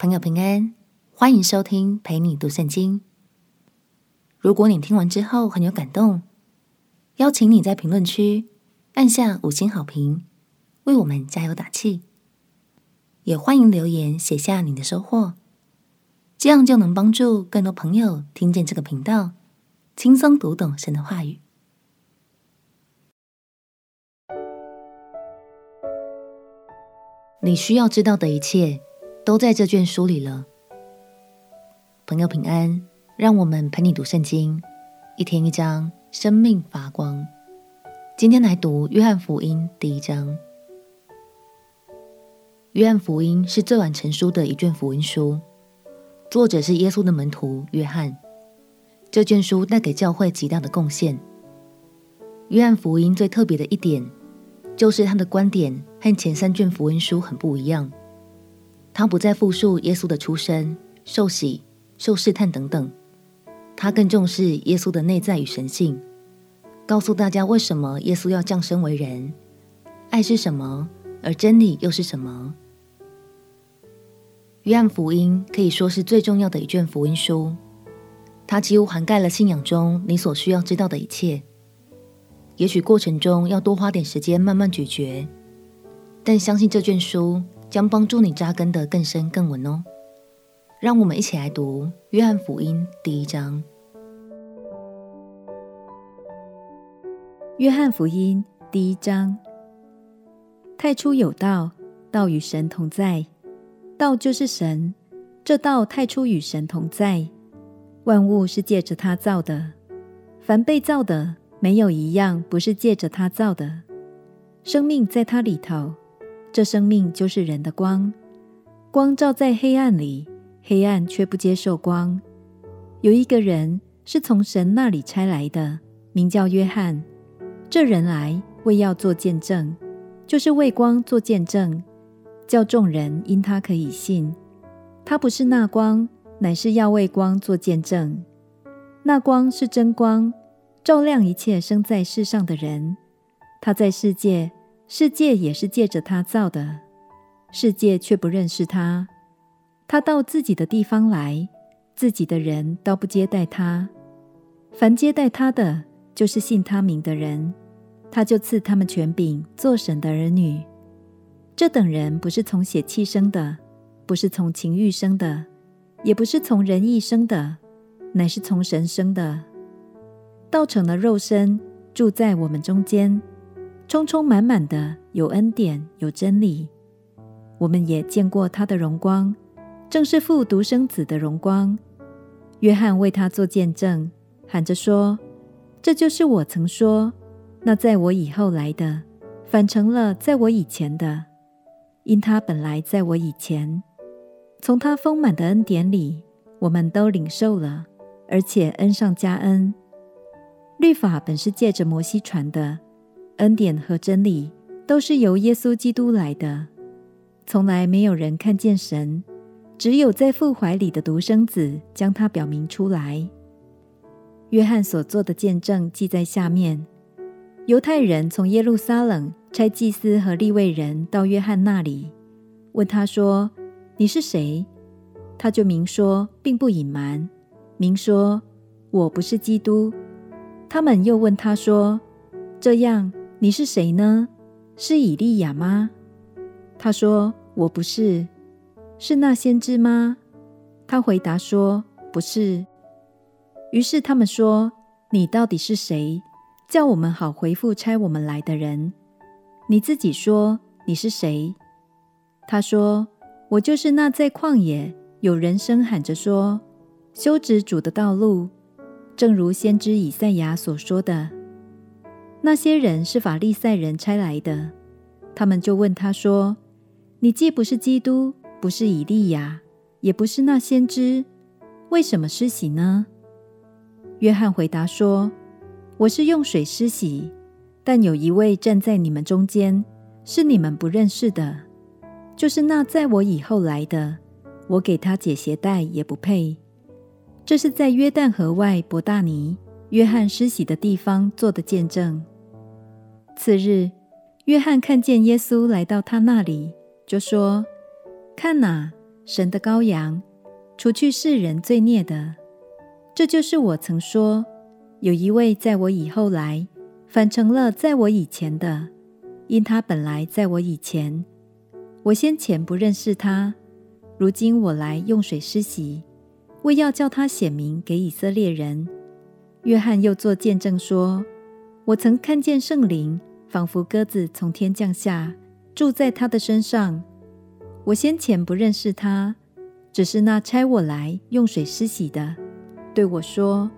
朋友平安，欢迎收听陪你读圣经。如果你听完之后很有感动，邀请你在评论区按下五星好评，为我们加油打气。也欢迎留言写下你的收获，这样就能帮助更多朋友听见这个频道，轻松读懂神的话语。你需要知道的一切，都在这卷书里了。朋友平安，让我们陪你读圣经，一天一章，生命发光。今天来读约翰福音第一章。约翰福音是最晚成书的一卷福音书，作者是耶稣的门徒约翰。这卷书带给教会极大的贡献。约翰福音最特别的一点，就是他的观点和前三卷福音书很不一样。他不再复述耶稣的出生、受洗、受试探等等，他更重视耶稣的内在与神性，告诉大家为什么耶稣要降生为人，爱是什么，而真理又是什么。约翰福音可以说是最重要的一卷福音书，它几乎涵盖了信仰中你所需要知道的一切。也许过程中要多花点时间慢慢咀嚼，但相信这卷书将帮助你扎根得更深更稳哦。让我们一起来读《约翰福音》第一章。《约翰福音》第一章：太初有道，道与神同在，道就是神。这道太初与神同在，万物是借着他造的，凡被造的。没有一样不是借着他造的。生命在他里头，这生命就是人的光。光照在黑暗里，黑暗却不接受光。有一个人是从神那里差来的，名叫约翰。这人来为要做见证，就是为光做见证，叫众人因他可以信。他不是那光，乃是要为光做见证。那光是真光。照亮一切生在世上的人，他在世界，世界也是借着他造的，世界却不认识他。他到自己的地方来，自己的人都不接待他。凡接待他的，就是信他名的人，他就赐他们权柄，做神的儿女。这等人不是从血气生的，不是从情欲生的，也不是从人意生的，乃是从神生的。道成了肉身，住在我们中间，充充满满的有恩典有真理。我们也见过他的荣光，正是父独生子的荣光。约翰为他做见证，喊着说：“这就是我曾说，那在我以后来的，反成了在我以前的，因他本来在我以前。从他丰满的恩典里，我们都领受了，而且恩上加恩。”律法本是借着摩西传的，恩典和真理都是由耶稣基督来的。从来没有人看见神，只有在父怀里的独生子将他表明出来。约翰所做的见证记在下面。犹太人从耶路撒冷差祭司和利未人到约翰那里，问他说：“你是谁？”他就明说，并不隐瞒，明说：“我不是基督。”他们又问他说：“这样，你是谁呢？是以利亚吗？”他说：“我不是。”是那先知吗？他回答说：“不是。”于是他们说：“你到底是谁？叫我们好回复差我们来的人。你自己说你是谁？”他说：“我就是那在旷野有人声喊着说，修直主的道路。”正如先知以赛亚所说的，那些人是法利赛人差来的，他们就问他说：“你既不是基督，不是以利亚，也不是那先知，为什么施洗呢？”约翰回答说：“我是用水施洗，但有一位站在你们中间，是你们不认识的，就是那在我以后来的，我给他解鞋带也不配。”这是在约旦河外伯大尼约翰施洗的地方做的见证。次日，约翰看见耶稣来到他那里，就说：“看哪，神的羔羊，除去世人罪孽的。这就是我曾说，有一位在我以后来，反成了在我以前的，因他本来在我以前。我先前不认识他，如今我来用水施洗，为要叫他显明给以色列人。约翰又作见证说：“我曾看见圣灵仿佛鸽子从天降下，住在他的身上。我先前不认识他，只是那差我来用水施洗的，对我说：‘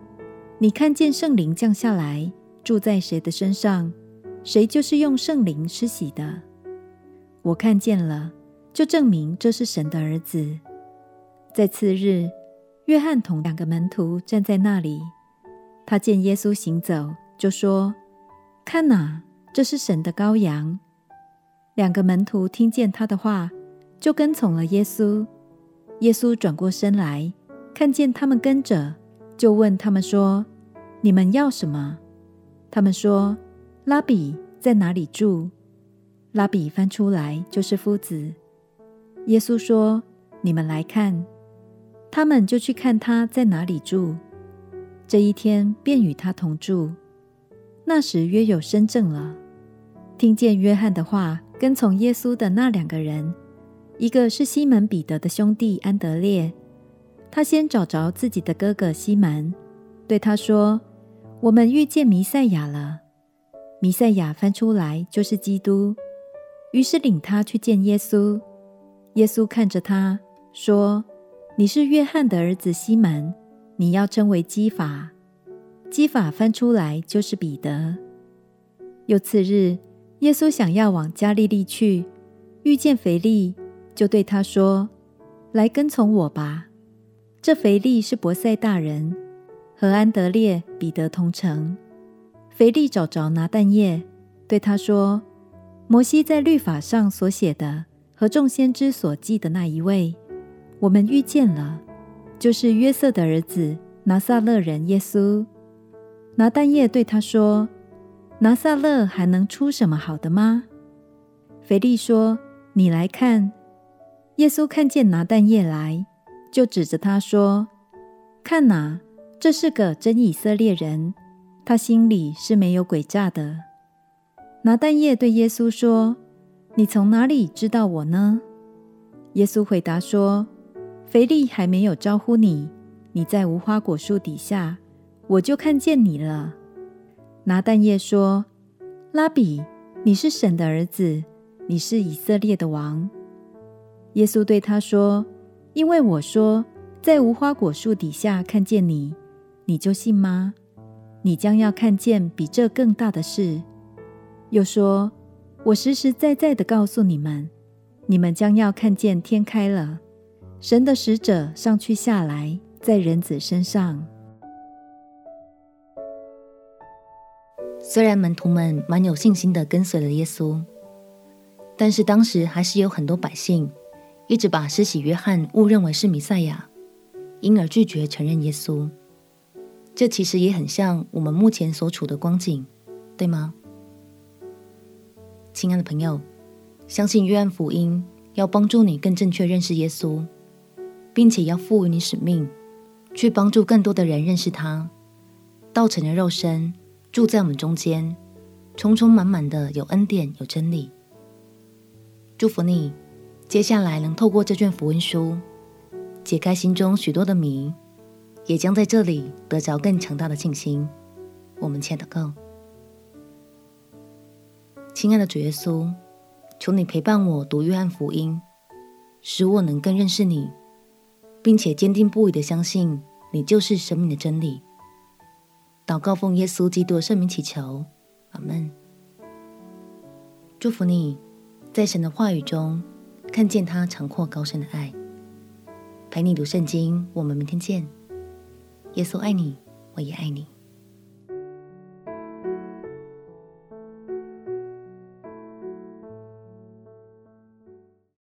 你看见圣灵降下来，住在谁的身上，谁就是用圣灵施洗的。’我看见了，就证明这是神的儿子。”在次日，约翰同两个门徒站在那里。他见耶稣行走，就说：“看哪，这是神的羔羊。”两个门徒听见他的话，就跟从了耶稣。耶稣转过身来，看见他们跟着，就问他们说：“你们要什么？”他们说：“拉比在哪里住？”拉比翻出来就是夫子。耶稣说：“你们来看。”他们就去看他在哪里住。这一天便与他同住。那时约有身正了。听见约翰的话，跟从耶稣的那两个人，一个是西门彼得的兄弟安德烈。他先找着自己的哥哥西门，对他说：“我们遇见弥赛亚了。”弥赛亚翻出来就是基督。于是领他去见耶稣。耶稣看着他说：“你是约翰的儿子西门。”你要称为基法，基法翻出来就是彼得。又次日，耶稣想要往加利利去，遇见腓利，就对他说：“来跟从我吧。”这腓利是伯赛大人，和安德烈、彼得同城。腓利找着拿但业，对他说：“摩西在律法上所写的，和众先知所记的那一位，我们遇见了。”就是约瑟的儿子拿撒勒人耶稣。拿蛋液对他说：“拿撒勒还能出什么好的吗？”腓利说：“你来看。”耶稣看见拿蛋液来，就指着他说：“看哪，这是个真以色列人，他心里是没有诡诈的。”拿蛋液对耶稣说：“你从哪里知道我呢？”耶稣回答说。腓利还没有招呼你，你在无花果树底下，我就看见你了。拿但业说：“拉比，你是神的儿子，你是以色列的王。”耶稣对他说：“因为我说在无花果树底下看见你，你就信吗？你将要看见比这更大的事。”又说：“我实实在在的告诉你们，你们将要看见天开了。”神的使者上去下来，在人子身上。虽然门徒们蛮有信心的跟随了耶稣，但是当时还是有很多百姓一直把施洗约翰误认为是弥赛亚，因而拒绝承认耶稣。这其实也很像我们目前所处的光景，对吗？亲爱的朋友，相信约翰福音要帮助你更正确认识耶稣。并且要赋予你使命，去帮助更多的人认识他，道成的肉身，住在我们中间，充充满满的有恩典有真理。祝福你，接下来能透过这卷福音书，解开心中许多的谜，也将在这里得着更强大的信心。我们且祷告，亲爱的主耶稣，求你陪伴我读约翰福音，使我能更认识你。并且坚定不移的相信你就是生命的真理。祷告奉耶稣基督的圣名祈求，阿门。祝福你，在神的话语中看见他长阔高深的爱。陪你读圣经，我们明天见。耶稣爱你，我也爱你。